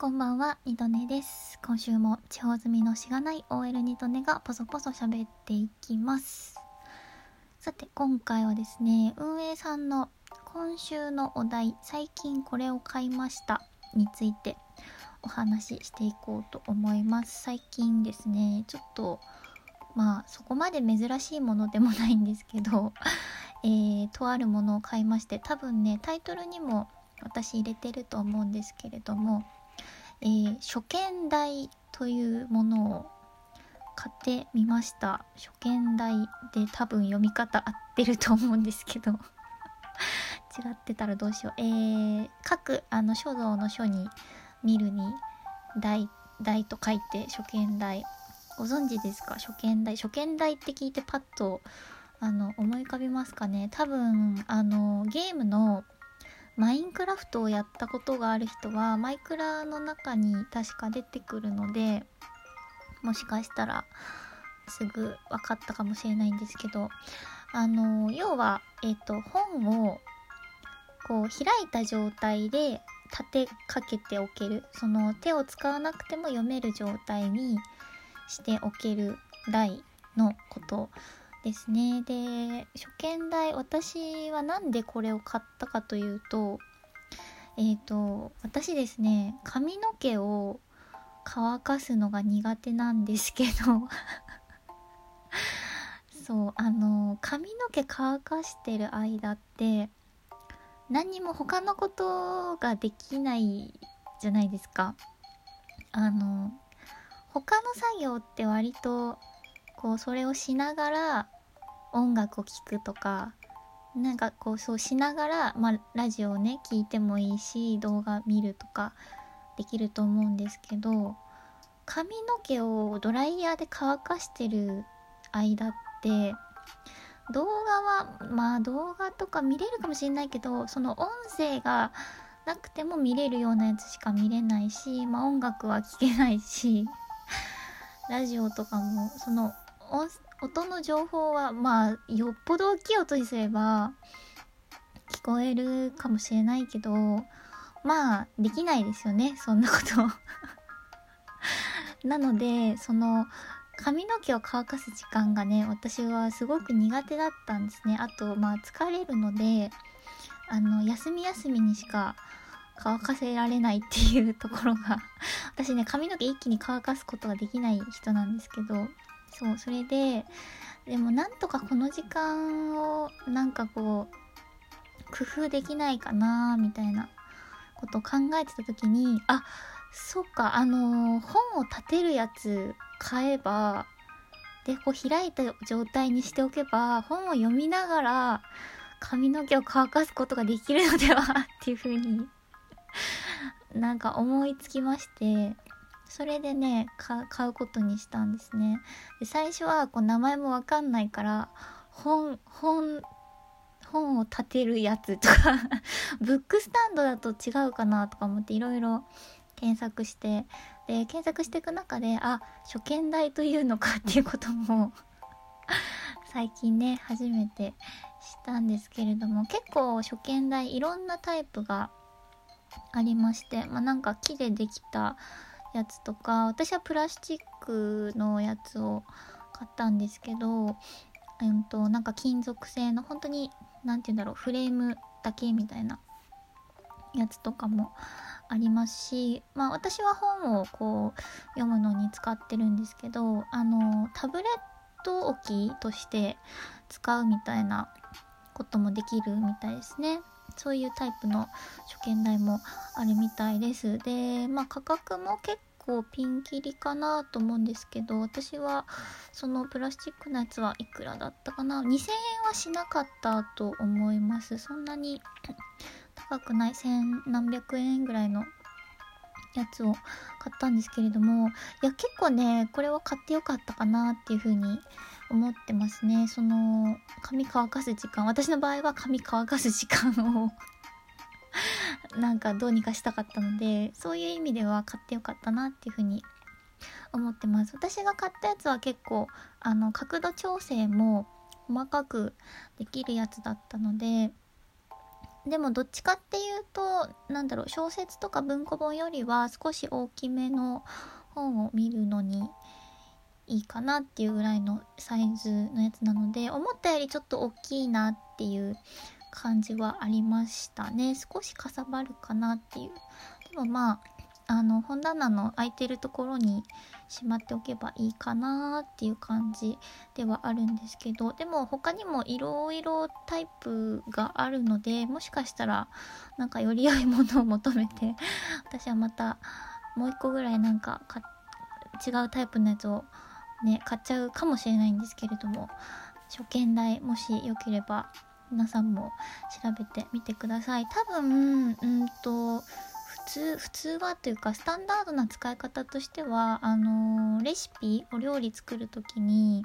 こんばんは、ニトネです。今週も地方住みのしがない OL ニトネがポソポソ喋っていきます。さて、今回はですね、運営さんの今週のお題、最近これを買いましたについてお話ししていこうと思います。最近ですね、ちょっと、まあ、そこまで珍しいものでもないんですけど、えー、とあるものを買いまして、多分ね、タイトルにも私入れてると思うんですけれども、えー、初見台というものを買ってみました。初見台で多分読み方合ってると思うんですけど。違ってたらどうしよう。えー、各あの書道の書に見るに台台と書いて初見台。ご存知ですか？初見台。初見台って聞いてパッとあの思い浮かびますかね？多分あのゲームのマインクラフトをやったことがある人はマイクラの中に確か出てくるのでもしかしたらすぐ分かったかもしれないんですけどあの要は、えっ、と本をこう開いた状態で立てかけておける。その手を使わなくても読める状態にしておける台のこと。ですね。で初見台私は何でこれを買ったかというとえっ、ー、と私ですね髪の毛を乾かすのが苦手なんですけど そうあの髪の毛乾かしてる間って何も他のことができないじゃないですか。あの他の作業って割とこうそれをしながら音楽を聴くとかなんかこうそうしながら、まあ、ラジオをね聞いてもいいし動画見るとかできると思うんですけど髪の毛をドライヤーで乾かしてる間って動画はまあ動画とか見れるかもしれないけどその音声がなくても見れるようなやつしか見れないし、まあ、音楽は聴けないしラジオとかもその音の情報はまあよっぽど大きい音にすれば聞こえるかもしれないけどまあできないですよねそんなこと。なのでその髪の毛を乾かす時間がね私はすごく苦手だったんですね。あとまあ疲れるのであの休み休みにしか乾かせられないっていうところが私ね髪の毛一気に乾かすことができない人なんですけどそうそれででもなんとかこの時間をなんかこう工夫できないかなみたいなことを考えてた時にあそっかあのー、本を立てるやつ買えばでこう開いた状態にしておけば本を読みながら髪の毛を乾かすことができるのではっていう風になんか思いつきましてそれでね買うことにしたんですね。で最初はこう名前もわかんないから本本本を立てるやつとか ブックスタンドだと違うかなとか思っていろいろ検索してで検索していく中であ初見台というのかっていうことも 最近ね初めて知ったんですけれども結構初見台いろんなタイプがありましてまあなんか木でできたやつとか私はプラスチックのやつを買ったんですけど、うんと、なんか金属製の本当に何て言うんだろうフレームだけみたいなやつとかもありますしまあ私は本をこう読むのに使ってるんですけどあのタブレット置きとして使うみたいなこともできるみたいですね。そういうタイプの初見台もあるみたいです。で、まあ価格も結構ピンキリかなと思うんですけど、私はそのプラスチックのやつはいくらだったかな ?2000 円はしなかったと思います。そんなに 高くない？千何百円ぐらいのやつを買ったんですけれども、いや結構ね、これは買ってよかったかなっていう風に思ってますね。その、髪乾かす時間、私の場合は髪乾かす時間をなんかどうにかしたかったので、そういう意味では買ってよかったなっていうふうに思ってます。私が買ったやつは結構、あの、角度調整も細かくできるやつだったので、でもどっちかっていうとなんだろう小説とか文庫本よりは少し大きめの本を見るのにいいかなっていうぐらいのサイズのやつなので思ったよりちょっと大きいなっていう感じはありましたね。少しかさばるかなっていう。でもまああの本棚の空いてるところにしまっておけばいいかなっていう感じではあるんですけどでも他にもいろいろタイプがあるのでもしかしたらなんかより良いものを求めて 私はまたもう一個ぐらいなんか違うタイプのやつをね買っちゃうかもしれないんですけれども初見代もしよければ皆さんも調べてみてください。多分うんと普通普通はというかスタンダードな使い方としてはあのー、レシピお料理作る時に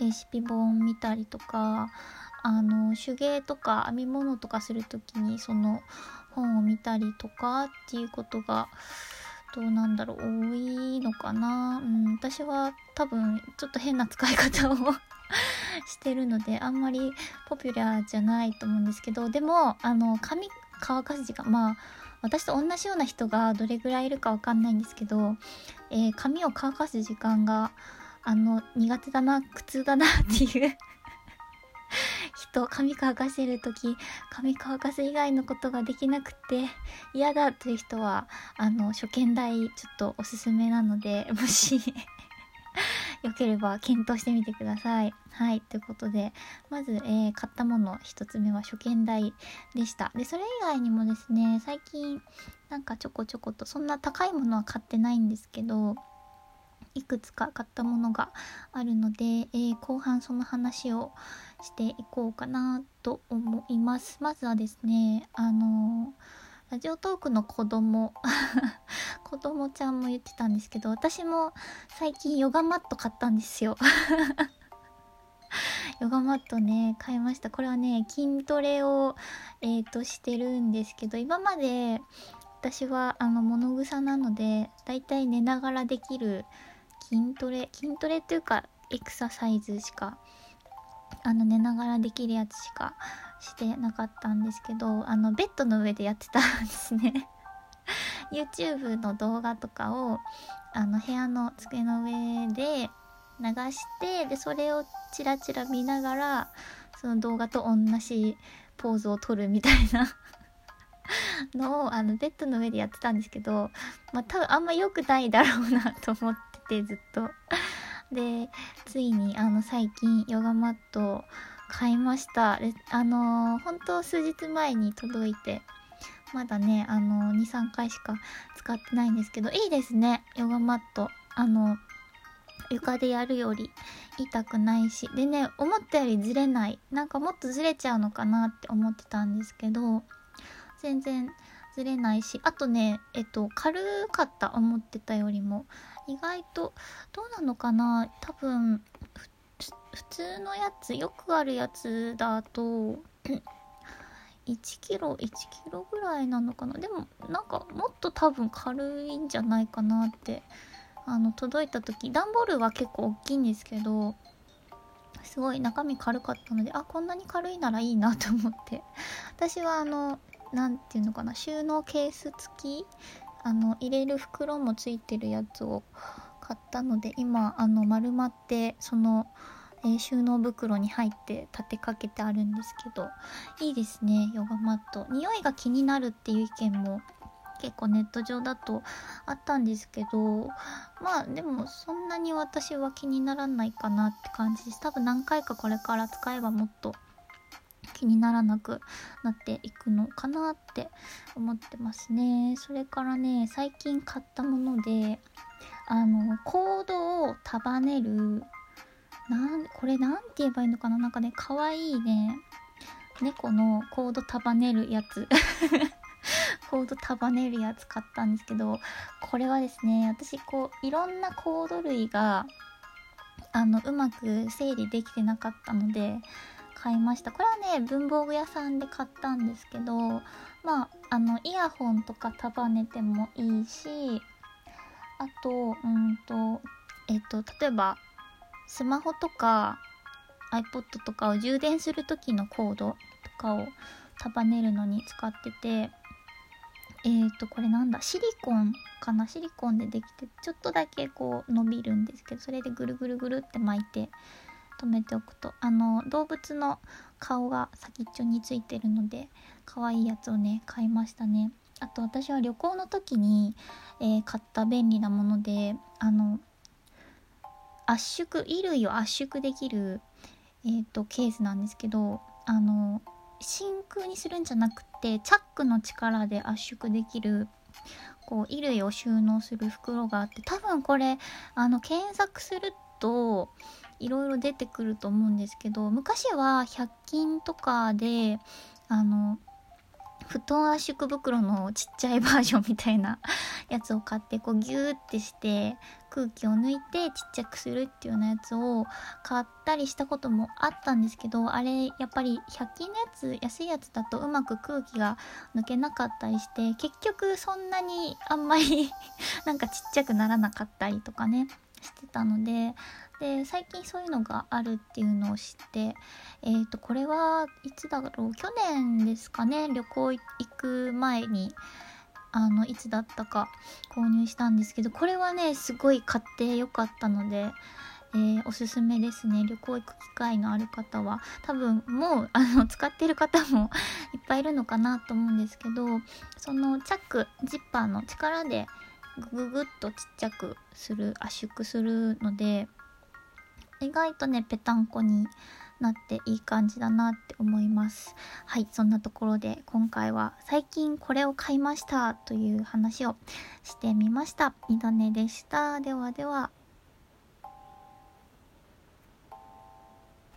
レシピ本見たりとかあの手芸とか編み物とかする時にその本を見たりとかっていうことがどうなんだろう多いのかな。うん私は多分ちょっと変な使い方を してるのであんまりポピュラーじゃないと思うんですけどでもあの髪乾かす時間まあ私と同じような人がどれぐらいいるかわかんないんですけど、えー、髪を乾かす時間があの苦手だな苦痛だなっていう人髪乾かしてる時髪乾かす以外のことができなくて嫌だという人はあの初見代ちょっとおすすめなので もしよければ検討してみてください。はい。ということで、まず、えー、買ったもの1つ目は初見代でした。で、それ以外にもですね、最近、なんかちょこちょこと、そんな高いものは買ってないんですけど、いくつか買ったものがあるので、えー、後半その話をしていこうかなと思います。まずはですね、あのーラジオトークの子供 子供ちゃんも言ってたんですけど私も最近ヨガマット買ったんですよ ヨガマットね買いましたこれはね筋トレをえっ、ー、としてるんですけど今まで私はあの物草なのでだいたい寝ながらできる筋トレ筋トレっていうかエクササイズしかあの寝ながらできるやつしかしてなかったんですけどあのベッドの上でやってたんですね。YouTube の動画とかをあの部屋の机の上で流してでそれをチラチラ見ながらその動画と同じポーズを撮るみたいな。のをあのベッドの上でやってたんですけどまあ多分あんま良くないだろうなと思ってずっと でついにあの最近ヨガマットを買いました。あの、本当数日前に届いて、まだね、あの、2、3回しか使ってないんですけど、いいですね、ヨガマット。あの、床でやるより痛くないし。でね、思ったよりずれない。なんかもっとずれちゃうのかなって思ってたんですけど、全然ずれないし、あとね、えっと、軽かった、思ってたよりも。意外と、どうなのかな？多分、普通のやつよくあるやつだと 1キロ1キロぐらいなのかな？でもなんかもっと多分軽いんじゃないかなってあの届いた時段ボールは結構大きいんですけどすごい中身軽かったのであこんなに軽いならいいなと思って。私はあの何て言うのかな？収納ケース付きあの入れる袋もついてるやつを買ったので今あの丸まってそのえー、収納袋に入って立てかけてあるんですけどいいですねヨガマット。匂いが気になるっていう意見も結構ネット上だとあったんですけどまあでもそんなに私は気にならないかなって感じです。多分何回かこれから使えばもっと気にならなくなっていくのかなって思ってますね。それからね最近買ったものであのコードを束ねるなんこれなんて言えばいいのかな？なんかねかわいいね猫のコード束ねるやつ。コード束ねるやつ買ったんですけどこれはですね私こういろんなコード類があのうまく整理できてなかったので買いました。これはね文房具屋さんで買ったんですけどまああのイヤホンとか束ねてもいいしあとうんとえっと例えばスマホとか iPod とかを充電する時のコードとかを束ねるのに使っててえーとこれなんだシリコンかな？シリコンでできてちょっとだけこう伸びるんですけどそれでぐるぐるぐるって巻いて留めておくと。あの動物の顔が先っちょについてるので可愛いやつをね買いましたね。あと私は旅行の時に、えー、買った便利なものであの圧縮衣類を圧縮できる、えーと、ケースなんですけどあの真空にするんじゃなくてチャックの力で圧縮できるこう衣類を収納する袋があって多分これあの検索するといろいろ出てくると思うんですけど昔は100均とかであの布団圧縮袋のちっちゃいバージョンみたいな やつを買ってこうギューってして空気を抜いてちっちゃくするっていうようなやつを買ったりしたこともあったんですけどあれやっぱり100均のやつ安いやつだとうまく空気が抜けなかったりして結局そんなにあんまり なんかちっちゃくならなかったりとかね。してたのでで最近そういうのがあるっていうのを知ってえ、ー、とこれはいつだろう？去年ですかね？旅行行く前にあのいつだったか購入したんですけどこれはねすごい買ってよかったので、えー、おすすめですね。旅行行く機会のある方は。多分もうあの使ってる方も いっぱいいるのかなと思うんですけどそのチャックジッパーの力でグググッとちっちゃくする圧縮するので意外とねぺたんこになっていい感じだなって思います。はいそんなところで今回は最近これを買いましたという話をしてみました。みどねでした。ではでは。